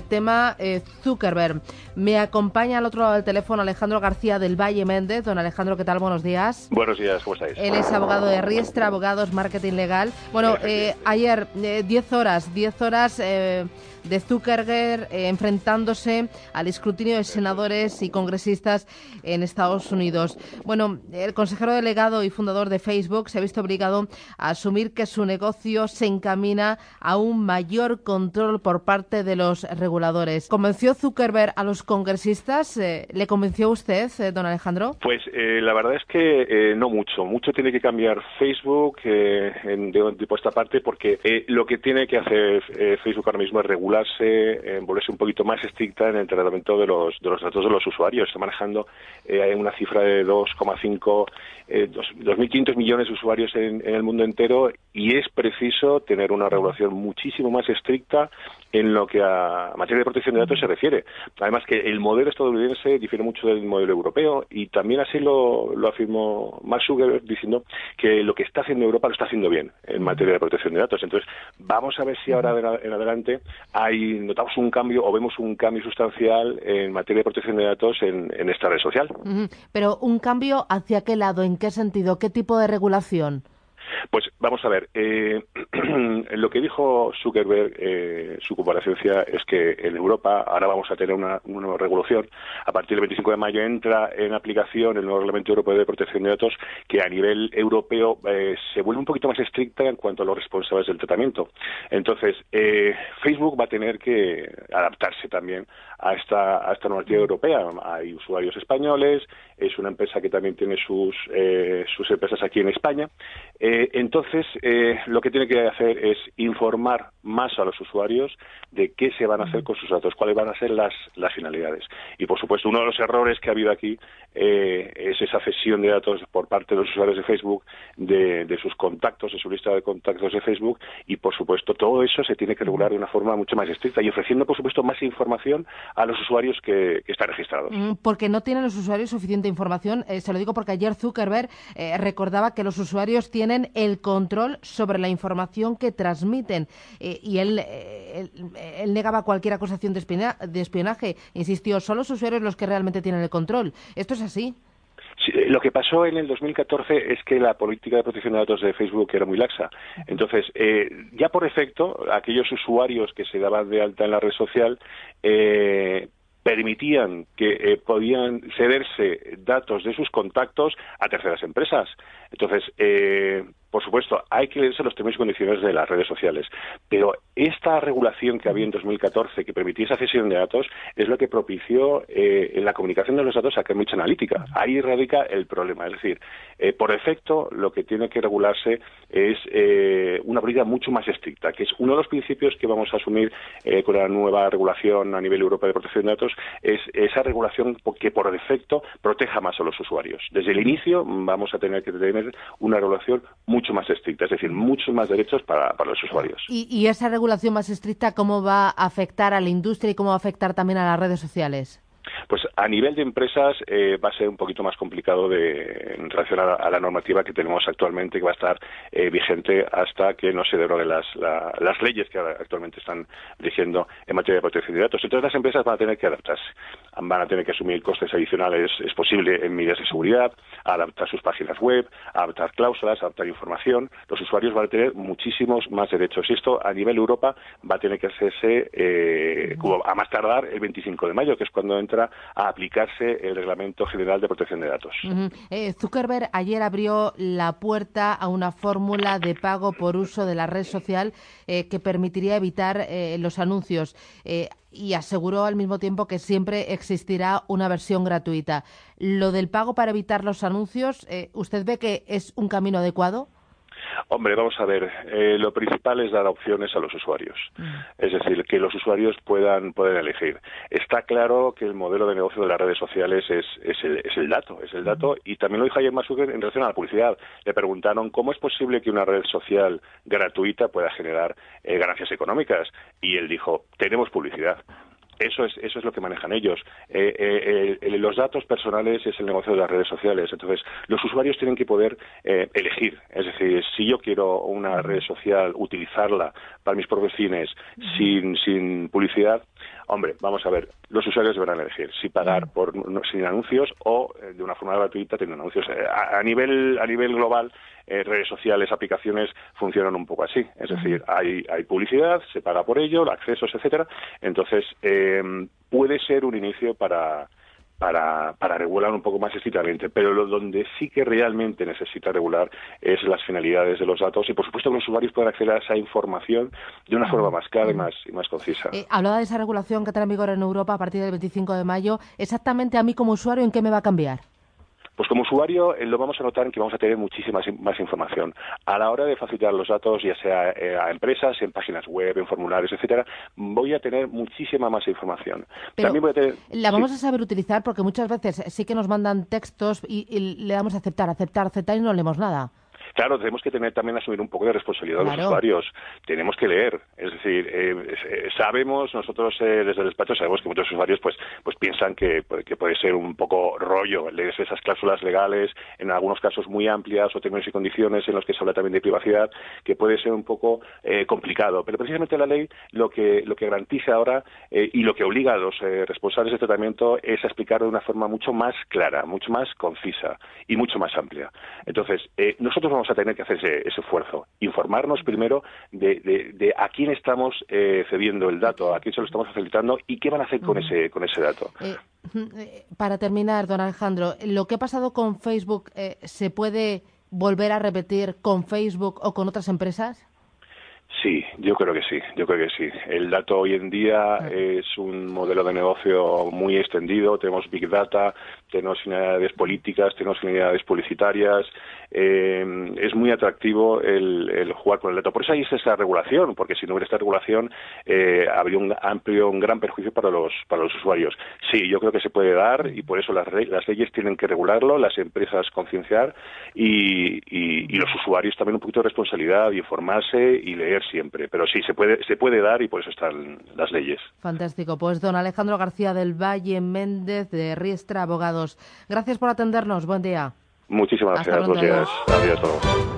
Tema eh, Zuckerberg. Me acompaña al otro lado del teléfono Alejandro García del Valle Méndez. Don Alejandro, ¿qué tal? Buenos días. Buenos días, ¿cómo estáis? Él es abogado de Riestra, abogados, marketing legal. Bueno, eh, ayer, 10 horas, 10 horas de Zuckerberg eh, enfrentándose al escrutinio de senadores y congresistas en Estados Unidos. Bueno, el consejero delegado y fundador de Facebook se ha visto obligado a asumir que su negocio se encamina a un mayor control por parte de los reguladores. ¿Convenció Zuckerberg a los congresistas? Eh, ¿Le convenció usted, eh, don Alejandro? Pues la verdad es que no mucho. Mucho tiene que cambiar Facebook en, de, esta parte porque lo que tiene que hacer Facebook ahora mismo es regular en volverse un poquito más estricta en el tratamiento de los, de los datos de los usuarios. Está manejando eh, una cifra de 2,5, eh, 2.500 millones de usuarios en, el mundo entero y es preciso tener una regulación muchísimo más estricta en lo que a materia de protección de datos se refiere. Además que el modelo estadounidense difiere mucho del modelo europeo y también así lo, lo afirmó Mark Zuckerberg diciendo que lo que está haciendo Europa lo está haciendo bien en materia de protección de datos. Entonces, vamos a ver si ahora en adelante hay notamos un cambio o vemos un cambio sustancial en materia de protección de datos en, esta red social. Pero un cambio hacia qué lado, en qué sentido, qué tipo de regulación. Pues vamos a ver, eh, lo que dijo Zuckerberg, eh, su comparecencia, es que en Europa ahora vamos a tener una, nueva regulación. A partir del 25 de mayo entra en aplicación el nuevo Reglamento Europeo de Protección de Datos, que a nivel europeo eh, se vuelve un poquito más estricta en cuanto a los responsables del tratamiento. Entonces, eh, Facebook va a tener que adaptarse también a esta, a esta normativa europea. Hay usuarios españoles, es una empresa que también tiene sus, eh, sus empresas aquí en España. Eh, entonces, eh, lo que tiene que hacer es informar más a los usuarios de qué se van a hacer con sus datos, cuáles van a ser las, las finalidades. Y, por supuesto, uno de los errores que ha habido aquí es esa cesión de datos por parte de los usuarios de Facebook, de, de sus contactos, de su lista de contactos de Facebook, y, por supuesto, todo eso se tiene que regular de una forma mucho más estricta y ofreciendo, por supuesto, más información a los usuarios que, están registrados. Mm, porque no tienen los usuarios suficiente información. Eh, se lo digo porque ayer Zuckerberg eh, recordaba que los usuarios tienen el control sobre la información que transmiten eh, y él, él, negaba cualquier acusación de, de espionaje. Insistió, son los usuarios los que realmente tienen el control. ¿Esto es así? lo que pasó en el 2014 es que la política de protección de datos de Facebook era muy laxa. Entonces, eh, ya por efecto, aquellos usuarios que se daban de alta en la red social eh, permitían que eh, podían cederse datos de sus contactos a terceras empresas. Entonces, eh, por supuesto, hay que leerse los términos y condiciones de las redes sociales, pero esta regulación que había en 2014 que permitía esa cesión de datos es lo que propició eh, la comunicación de los datos a Cambridge Analytica. Ahí radica el problema. Es decir, eh, por efecto, lo que tiene que regularse es eh, una política mucho más estricta, que es uno de los principios que vamos a asumir con la nueva regulación a nivel europeo de protección de datos, es esa regulación que por defecto proteja más a los usuarios. Desde el inicio vamos a tener que tener una regulación mucho más estricta, es decir, muchos más derechos para, los usuarios. ¿Y, esa regulación más estricta cómo va a afectar a la industria y cómo va a afectar también a las redes sociales? Pues a nivel de empresas eh, va a ser un poquito más complicado de, en relación a la, normativa que tenemos actualmente, que va a estar eh, vigente hasta que no se deroguen las, leyes que actualmente están rigiendo en materia de protección de datos. Entonces las empresas van a tener que adaptarse, van a tener que asumir costes adicionales, es posible, en medidas de seguridad, adaptar sus páginas web, adaptar cláusulas, adaptar información. Los usuarios van a tener muchísimos más derechos. Y esto a nivel Europa va a tener que hacerse eh, a más tardar el 25 de mayo, que es cuando entra a aplicarse el Reglamento General de Protección de Datos. Eh, Zuckerberg ayer abrió la puerta a una fórmula de pago por uso de la red social eh, que permitiría evitar eh, los anuncios y aseguró al mismo tiempo que siempre existirá una versión gratuita. ¿Lo del pago para evitar los anuncios, usted ve que es un camino adecuado? Hombre, vamos a ver, eh, lo principal es dar opciones a los usuarios, mm. es decir, que los usuarios puedan, pueden elegir. Está claro que el modelo de negocio de las redes sociales es, es, el, es el dato, es el dato, mm. y también lo dijo ayer Masuker en relación a la publicidad. Le preguntaron cómo es posible que una red social gratuita pueda generar eh, ganancias económicas, y él dijo, tenemos publicidad. Eso es, eso es lo que manejan ellos. Eh, eh, los datos personales es el negocio de las redes sociales. Entonces, los usuarios tienen que poder eh, elegir. Es decir, si yo quiero una red social, utilizarla para mis propios fines sin, sin publicidad, Hombre, vamos a ver, los usuarios deberán elegir si pagar mm. por sin anuncios o eh, de una forma gratuita teniendo anuncios. Eh, a, nivel a nivel global, eh, redes sociales, aplicaciones funcionan un poco así. Es decir, hay, hay publicidad, se paga por ello, accesos, etcétera. Entonces, puede ser un inicio para para, para regular un poco más estrictamente, pero lo donde sí que realmente necesita regular es las finalidades de los datos y, por supuesto, que los usuarios puedan acceder a esa información de una forma más clara y más, y más concisa. Eh, hablaba de esa regulación que está en vigor en Europa a partir del 25 de mayo. Exactamente a mí como usuario, ¿en qué me va a cambiar? Pues como usuario eh, lo vamos a notar en que vamos a tener muchísima más información. A la hora de facilitar los datos, ya sea eh, a empresas, en páginas web, en formularios, etcétera, voy a tener muchísima más información. También voy a tener... la vamos a saber utilizar porque muchas veces sí que nos mandan textos y, le damos a aceptar, aceptar, aceptar y no leemos nada. Claro, tenemos que tener también asumir un poco de responsabilidad de los usuarios. Tenemos que leer, es decir, eh, eh, sabemos nosotros eh, desde el despacho sabemos que muchos usuarios pues pues piensan que, que puede ser un poco rollo leer esas cláusulas legales, en algunos casos muy amplias o términos y condiciones en los que se habla también de privacidad, que puede ser un poco complicado. Pero precisamente la ley lo que lo que garantiza ahora y lo que obliga a los responsables de tratamiento es a explicar de una forma mucho más clara, mucho más concisa y mucho más amplia. Entonces, nosotros vamos a tener que hacer ese, esfuerzo. Informarnos primero de, a quién estamos eh, cediendo el dato, a quién se lo estamos facilitando y qué van a hacer con ese, con ese dato. Eh, eh, para terminar, don Alejandro, lo que ha pasado con Facebook, ¿se puede volver a repetir con Facebook o con otras empresas? Sí, yo creo que sí, yo creo que sí. El dato hoy en día es un modelo de negocio muy extendido, tenemos Big Data, tenemos finalidades políticas, tenemos finalidades publicitarias, eh, es muy atractivo el, jugar con el dato. Por eso hay esa regulación, porque si no hubiera esta regulación eh, habría un amplio, un gran perjuicio para los, para los usuarios. Sí, yo creo que se puede dar y por eso las, las leyes tienen que regularlo, las empresas concienciar y, y, los usuarios también un poquito de responsabilidad y informarse y leer siempre. Pero sí, se puede, se puede dar y por eso están las leyes. Fantástico. Pues don Alejandro García del Valle Méndez de Riestra Abogados. Gracias por atendernos. Buen día. Muchísimas gracias. Buenos días. Adiós a todos.